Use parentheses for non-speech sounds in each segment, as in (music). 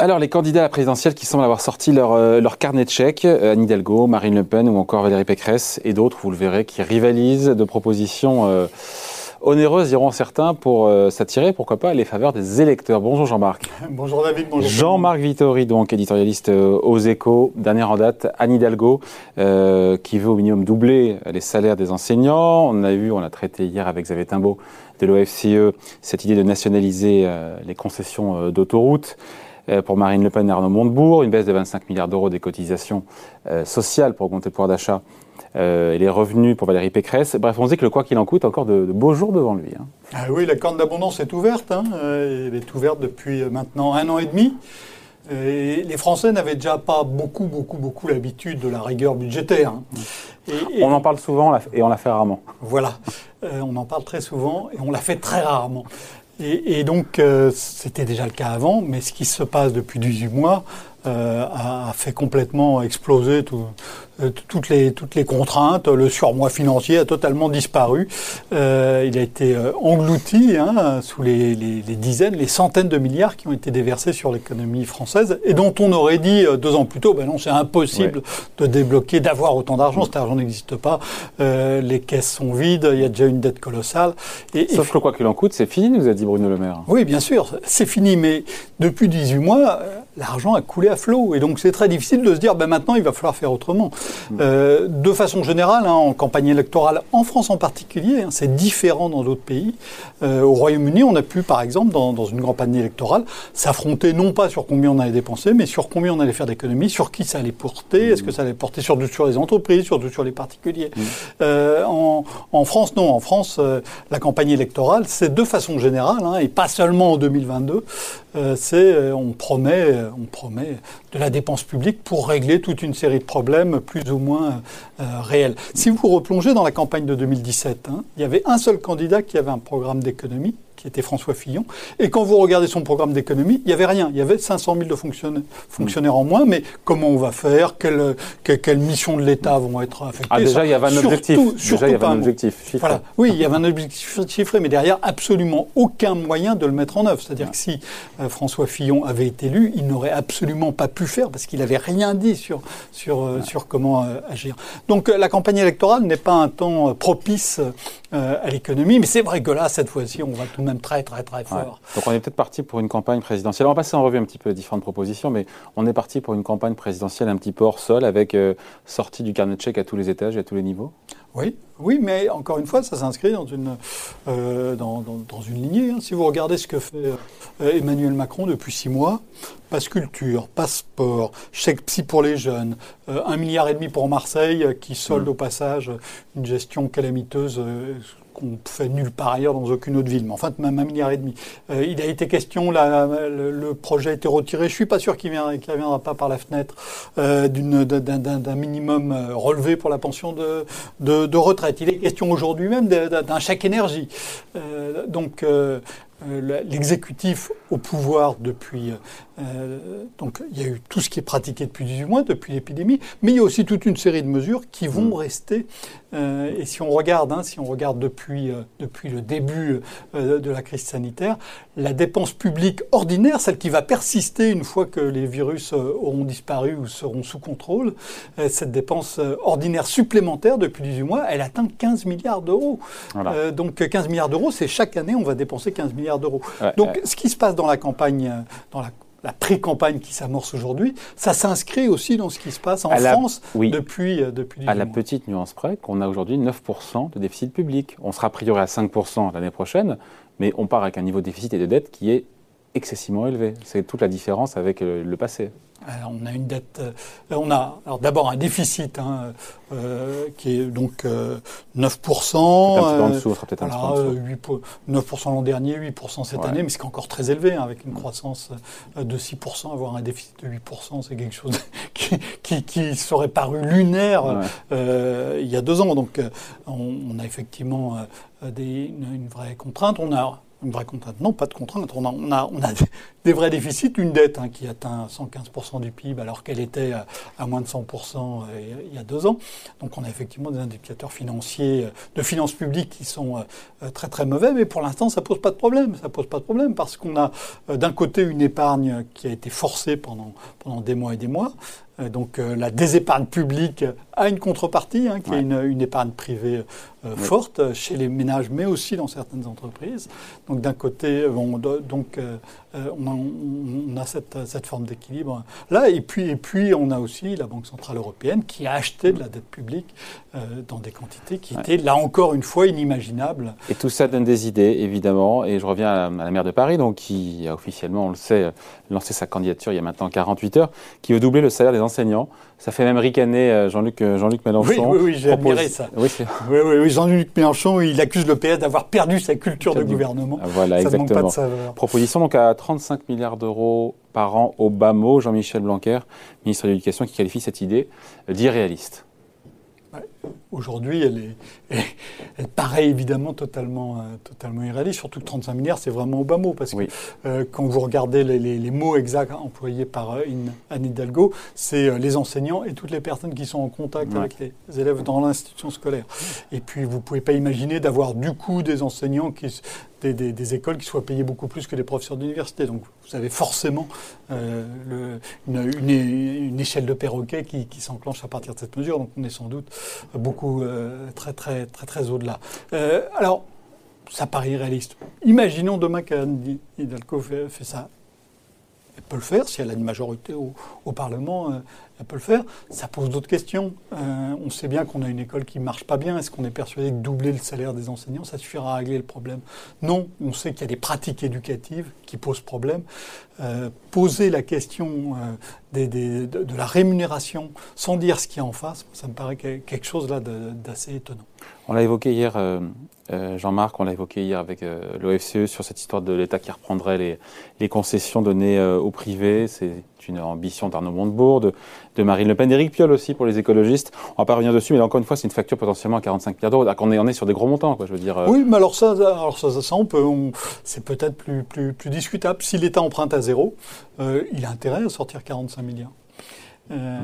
Alors, les candidats à la présidentielle qui semblent avoir sorti leur, euh, leur carnet de chèques, euh, Anne Hidalgo, Marine Le Pen ou encore Valérie Pécresse, et d'autres, vous le verrez, qui rivalisent de propositions euh, onéreuses, diront certains, pour euh, s'attirer, pourquoi pas, les faveurs des électeurs. Bonjour Jean-Marc. Bonjour David, bonjour. Jean-Marc Vittori, donc éditorialiste euh, aux échos, dernière en date, Anne Hidalgo, euh, qui veut au minimum doubler les salaires des enseignants. On a vu, on a traité hier avec Xavier Timbaud de l'OFCE, cette idée de nationaliser euh, les concessions euh, d'autoroutes. Euh, Pour Marine Le Pen et Arnaud Montebourg, une baisse de 25 milliards d'euros des cotisations euh, sociales pour augmenter le pouvoir d'achat euh, et les revenus pour Valérie Pécresse. Bref, on se dit que le quoi qu'il en coûte encore de, de beaux jours devant lui. hein. Ah oui, la corne d'abondance est ouverte. hein. Elle est ouverte depuis maintenant un an et demi. Et les Français n'avaient déjà pas beaucoup, beaucoup, beaucoup l'habitude de la rigueur budgétaire. hein. Et- et- On en parle souvent et on la fait rarement. Voilà, Euh, on en parle très souvent et on l'a fait très rarement. Et, donc, euh, c'était déjà le cas avant, mais ce qui se passe depuis 18 mois euh, a, fait complètement exploser tout- euh, toutes, les, toutes les contraintes. Le surmoi financier a totalement disparu. Euh, il a été englouti hein, sous les, les- les dizaines, les centaines de milliards qui ont été déversés sur l'économie française et dont on aurait dit deux ans plus tôt, ben non, c'est impossible de débloquer, d'avoir autant d'argent. Cet argent n'existe pas. Les caisses sont vides. Il y a déjà une dette colossale. Et, et Sauf que quoi qu'il en coûte, c'est fini, nous a dit Bruno Le Maire. oui, bien sûr, c'est fini, mais depuis 18 mois, l'argent a coulé à flot. Et donc c'est très difficile de se dire, ben maintenant, il va falloir faire autrement. Euh, de façon générale, hein, en campagne électorale, en France en particulier, hein, c'est différent dans d'autres pays. Euh, au Royaume-Uni, on a pu, par exemple, dans, dans une campagne électorale, s'affronter non pas sur combien on allait dépenser, mais sur combien on allait faire d'économies, sur qui ça allait porter, est-ce que ça allait porter surtout sur les entreprises, surtout sur les particuliers. Euh, en, en France, non. En France, euh, la campagne électorale, c'est de façon générale, hein, et pas seulement en 2022, euh, c'est euh, on promet, on promet de la dépense publique pour régler toute une série de problèmes plus ou moins euh, réels. Si vous replongez dans la campagne de 2017, hein, il y avait un seul candidat qui avait un programme d'économie qui était François Fillon. Et quand vous regardez son programme d'économie, il n'y avait rien. Il y avait 500 000 de fonctionnaires, fonctionnaires en moins, mais comment on va faire? Quelles que- quelles missions de l'État vont être affectées? Ah, déjà, il y avait un objectif. surtout Déjà, il y avait un objectif. chiffré. Voilà. Oui, il y avait un objectif chiffré, mais derrière, absolument aucun moyen de le mettre en œuvre. C'est-à-dire que si euh, François Fillon avait été élu, il n'aurait absolument pas pu faire parce qu'il n'avait rien dit sur, sur, euh, sur comment euh, agir. Donc la campagne électorale n'est pas un temps propice à l'économie, mais c'est vrai que là, cette fois-ci, on va tout même très, très, très Ouais. fort. Donc on est peut-être parti pour une campagne présidentielle. On va passer en revue un petit peu les différentes propositions, mais on est parti pour une campagne présidentielle un petit peu hors sol, avec euh, sortie du carnet de chèques à tous les étages et à tous les niveaux. Oui, oui, mais encore une fois, ça s'inscrit dans une, euh, dans, dans- dans une lignée. hein. Si vous regardez ce que fait euh, Emmanuel Macron depuis six mois, passe culture, passeport, chèque psy pour les jeunes, euh, un milliard et demi pour Marseille, qui solde au passage une gestion calamiteuse. Qu'on fait nulle part ailleurs dans aucune autre ville, mais enfin même un milliard et demi. Euh, il a été question, le, projet a été retiré. Je suis pas sûr qu'il ne reviendra pas par la fenêtre euh, d'un- minimum euh, relevé pour la pension de, de, de retraite. Il est question aujourd'hui même de- d'un chèque énergie. Donc l'exécutif au pouvoir depuis. Euh, donc il y a eu tout ce qui est pratiqué depuis 18 mois, depuis l'épidémie, mais il y a aussi toute une série de mesures qui vont rester. Euh, et si on regarde, hein, si on regarde depuis, euh, depuis le début de la crise sanitaire, la dépense publique ordinaire, celle qui va persister une fois que les virus auront disparu ou seront sous contrôle, cette dépense ordinaire supplémentaire depuis 18 mois, elle atteint 15 milliards d'euros. Voilà. Donc euh, 15 milliards d'euros, c'est chaque année on va dépenser 15 milliards d'euros. Ouais, donc ce qui se passe dans la campagne, dans la, la pré-campagne qui s'amorce aujourd'hui, ça s'inscrit aussi dans ce qui se passe en la- France oui. depuis, euh, depuis 18 À la mois. petite nuance près qu'on a aujourd'hui 9% de déficit public. On sera a priori à 5% l'année prochaine, mais on part avec un niveau de déficit et de dette qui est excessivement élevé. C'est toute la différence avec euh, le passé. Alors, on a une dette, euh, on a d'abord un déficit hein, euh, qui est donc euh, 9%. Peut-être un petit peu en euh, dessous, on sera peut-être un petit peu en voilà, dessous. euh, 8 pour- 9% l'an dernier, 8% cette Ouais. année, mais c'est encore très élevé, hein, avec une croissance euh, de 6%, avoir un déficit de 8%, c'est quelque chose (laughs) qui, qui, qui serait paru lunaire Ouais. euh, il y a deux ans. Donc euh, on, on a effectivement euh, des, une, une vraie contrainte. On a une vraie contrainte. Non, pas de contrainte. On a, on a, on a (laughs) des vrais déficits, une dette hein, qui atteint 115% du PIB alors qu'elle était à, moins de 100% euh, il y a deux ans. Donc on a effectivement des indicateurs financiers euh, de finances publiques qui sont euh, très très mauvais, mais pour l'instant ça pose pas de problème. Ça pose pas de problème parce qu'on a d'un côté une épargne qui a été forcée pendant, pendant des mois et des mois, donc la désépargne publique a une contrepartie, hein, qui est une, épargne privée euh, forte chez les ménages, mais aussi dans certaines entreprises. Donc d'un côté, donc on a, cette, forme d'équilibre là, et puis et puis on a aussi la Banque centrale européenne qui a acheté de la dette publique dans des quantités qui étaient là encore une fois inimaginables. Et tout ça donne des idées évidemment. Et je reviens à, la maire de Paris, donc qui a officiellement, on le sait, lancé sa candidature il y a maintenant 48 heures, qui veut doubler le salaire des enseignants. Ça fait même ricaner euh, Jean-Luc euh, Jean Mélenchon. Oui, oui, j'ai admiré ça. Oui, oui, oui, Jean-Luc Mélenchon, il accuse le PS d'avoir perdu sa culture de gouvernement. Ah, voilà, ça exactement. Manque pas de Proposition donc à 35 milliards d'euros par an au bas mot. Jean-Michel Blanquer, ministre de l'Éducation, qui qualifie cette idée d'irréaliste. Aujourd'hui, elle, paraît évidemment totalement, euh, totalement irréaliste, surtout que 35 milliards, c'est vraiment au bas mot, parce que euh, quand vous regardez les, mots exacts employés par euh, Anne Hidalgo, c'est les enseignants et toutes les personnes qui sont en contact avec les élèves dans l'institution scolaire. Et puis, vous ne pouvez pas imaginer d'avoir du coup des enseignants qui, des, écoles qui soient payées beaucoup plus que des professeurs d'université. Donc vous avez forcément euh, une, échelle de perroquet qui, s'enclenche à partir de cette mesure. Donc on est sans doute beaucoup euh, très très très très au-delà. Euh, alors ça paraît irréaliste. Imaginons demain qu'Anne Hidalgo fait, fait ça elle peut le faire, si elle a une majorité au, Parlement, euh, elle peut le faire. Ça pose d'autres questions. Euh, on sait bien qu'on a une école qui ne marche pas bien. Est-ce qu'on est persuadé que doubler le salaire des enseignants, ça suffira à régler le problème Non, on sait qu'il y a des pratiques éducatives qui posent problème. Euh, poser la question de, la rémunération sans dire ce qu'il y a en face, ça me paraît quelque chose là d'assez étonnant. On l'a évoqué hier, Jean-Marc, on l'a évoqué hier avec l'OFCE sur cette histoire de l'État qui reprendrait les, concessions données au privé. C'est une ambition d'Arnaud Montebourg, de, Marine Le Pen, d'Éric Piolle aussi pour les écologistes. On va pas revenir dessus, mais encore une fois, c'est une facture potentiellement à 45 milliards d'euros. On est, sur des gros montants, quoi, je. Euh. Oui, mais alors ça, c'est peut-être plus, discutable. Si l'État emprunte à zéro, euh, il a intérêt à sortir 45 milliards. Euh,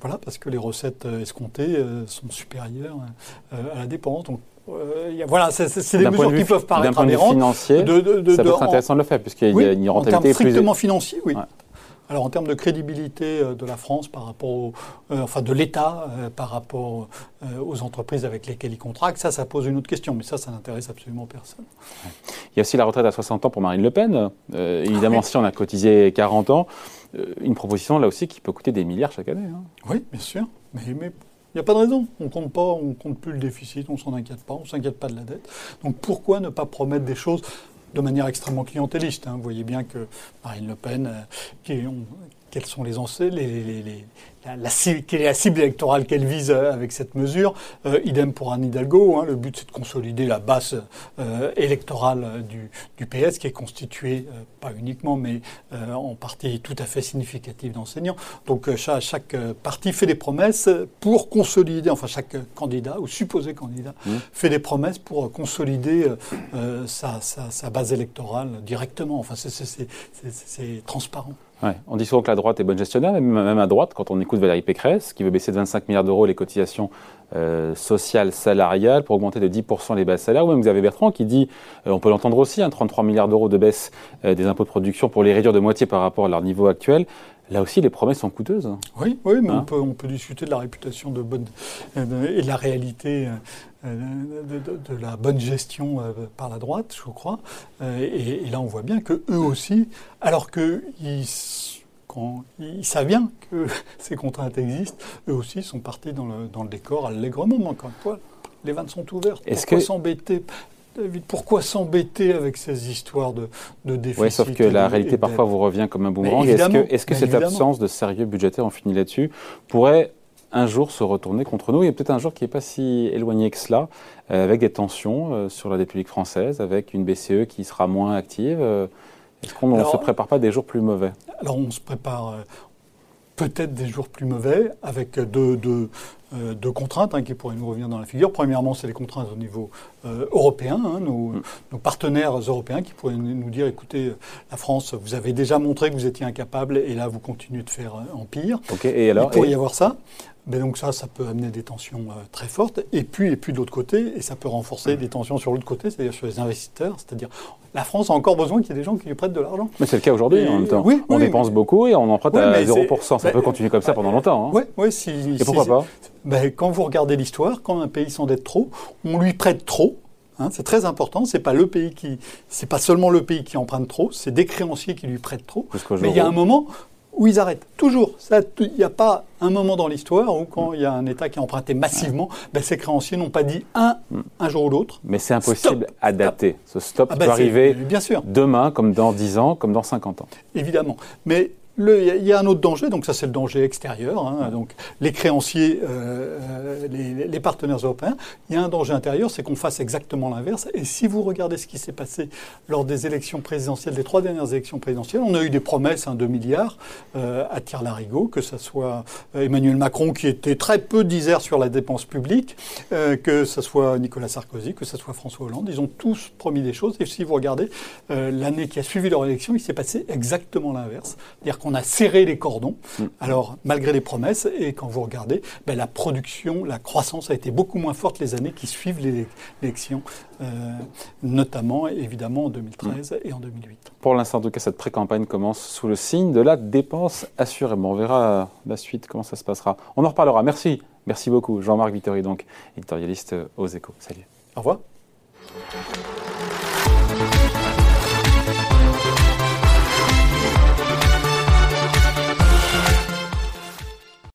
voilà, parce que les recettes escomptées sont supérieures à la dépense. Donc, voilà, c'est des mesures qui peuvent paraître. D'un point de vue financier, ça peut être intéressant de le faire, puisqu'il y a une rentabilité en termes strictement financier, oui. Alors en termes de crédibilité euh, de la France par rapport, euh, enfin de l'État euh, par rapport aux entreprises avec lesquelles il contracte, ça, ça pose une autre question. Mais ça, ça n'intéresse absolument personne. Il y a aussi la retraite à 60 ans pour Marine Le Pen. évidemment, si on a cotisé 40 ans, une proposition là aussi qui peut coûter des milliards chaque année. Hein. Oui, bien sûr. Mais, mais il n'y a pas de raison. On compte pas, on compte plus le déficit, on s'en inquiète pas, on s'inquiète pas de la dette. Donc pourquoi ne pas promettre des choses de manière extrêmement clientéliste. Hein. Vous voyez bien que Marine Le Pen, euh, qui, quels sont les, les, les, la, quelle est la cible électorale qu'elle vise euh, avec cette mesure. Euh, idem pour Anne Hidalgo. Hein, le but, c'est de consolider la base euh, électorale du, du, PS, qui est constituée, pas uniquement, mais en partie tout à fait significative d'enseignants. Donc chaque, chaque, parti fait des promesses pour consolider, enfin chaque candidat ou supposé candidat mmh. fait des promesses pour consolider sa, sa, sa, base électorale directement. Enfin, c'est transparent. On dit souvent que la droite est bonne gestionnaire, même à droite, quand on écoute Valérie Pécresse, qui veut baisser de 25 milliards d'euros les cotisations euh, sociales salariales pour augmenter de 10% les bases salaires, ou même Xavier Bertrand qui dit, euh, on peut l'entendre aussi, 33 hein, milliards d'euros de baisse euh, des impôts de production pour les réduire de moitié par rapport à leur niveau actuel. Là aussi, les promesses sont coûteuses. Oui, oui mais on, hein peut, on, peut, discuter de la réputation de bonne, et de la réalité de, la bonne gestion par la droite, je crois. Et, et, là, on voit bien que eux aussi, alors qu'ils ils savent bien que (laughs) ces contraintes existent, eux aussi sont partis dans le, dans le décor allègrement. Encore une fois, les vannes sont ouvertes. Pourquoi s'embêter pourquoi s'embêter avec ces histoires de, de déficit Oui, sauf que la réalité parfois vous revient comme un boomerang. Est-ce que, est -ce que cette absence de sérieux budgétaire, on finit là-dessus, pourrait un jour se retourner contre nous. Il y a peut-être un jour qui n'est pas si éloigné que cela, euh, avec des tensions euh, sur la dette publique française, avec une BCE qui sera moins active. Euh, est-ce qu'on ne se prépare pas des jours plus mauvais? Alors on se prépare peut-être des jours plus mauvais avec de, euh, deux contraintes hein, qui pourraient nous revenir dans la figure. Premièrement, c'est les contraintes au niveau euh, européen, hein, nos, mm. nos, partenaires européens qui pourraient nous dire, écoutez, la France, vous avez déjà montré que vous étiez incapable et là, vous continuez de faire empire. et alors, Il pourrait y avoir ça. Donc ça, ça peut amener des tensions euh, très fortes. Et puis, et puis de l'autre côté, et ça peut renforcer des tensions sur l'autre côté, c'est-à-dire sur les investisseurs. C'est-à-dire, la France a encore besoin qu'il y ait des gens qui lui prêtent de l'argent. Mais c'est le cas aujourd'hui, en même temps. Oui, on dépense beaucoup et on emprunte à 0%. Ça peut continuer comme ça pendant longtemps. Hein. Oui, oui. Si, et pourquoi pas? Ben, Quand vous regardez l'histoire, quand un pays s'endette trop, on lui prête trop. Hein, c'est très important. C'est pas le pays qui, c'est pas seulement le pays qui emprunte trop, c'est des créanciers qui lui prêtent trop. Mais il y a un moment où ils arrêtent. Toujours. Il n'y a pas un moment dans l'histoire où, quand il y a un État qui a emprunté massivement, ben, ses créanciers n'ont pas dit un, un jour ou l'autre. Mais c'est impossible à dater. Ce stop ah, peut ben, arriver bien sûr. demain, comme dans 10 ans, comme dans 50 ans. Évidemment. Mais il y a un autre danger, donc ça c'est le danger extérieur, hein, donc les créanciers, euh, euh, les, partenaires européens. Il y a un danger intérieur, c'est qu'on fasse exactement l'inverse. Et si vous regardez ce qui s'est passé lors des élections présidentielles, des trois dernières élections présidentielles, on a eu des promesses, hein, 2 milliards euh, à tire-larigot, que ce soit Emmanuel Macron qui était très peu disert sur la dépense publique, que ce soit Nicolas Sarkozy, que ce soit François Hollande. Ils ont tous promis des choses. Et si vous regardez l'année qui a suivi leur élection, il s'est passé exactement l'inverse. C'est-à-dire on a serré les cordons. Mm. Alors, malgré les promesses, et quand vous regardez, ben, la production, la croissance a été beaucoup moins forte les années qui suivent l'élection, euh, notamment évidemment en 2013 mm. et en 2008. Pour l'instant, en tout cas, cette pré-campagne commence sous le signe de la dépense assurément. On verra la suite, comment ça se passera. On en reparlera. Merci. Merci beaucoup. Jean-Marc Vittori, donc, éditorialiste aux échos. Salut. Au revoir.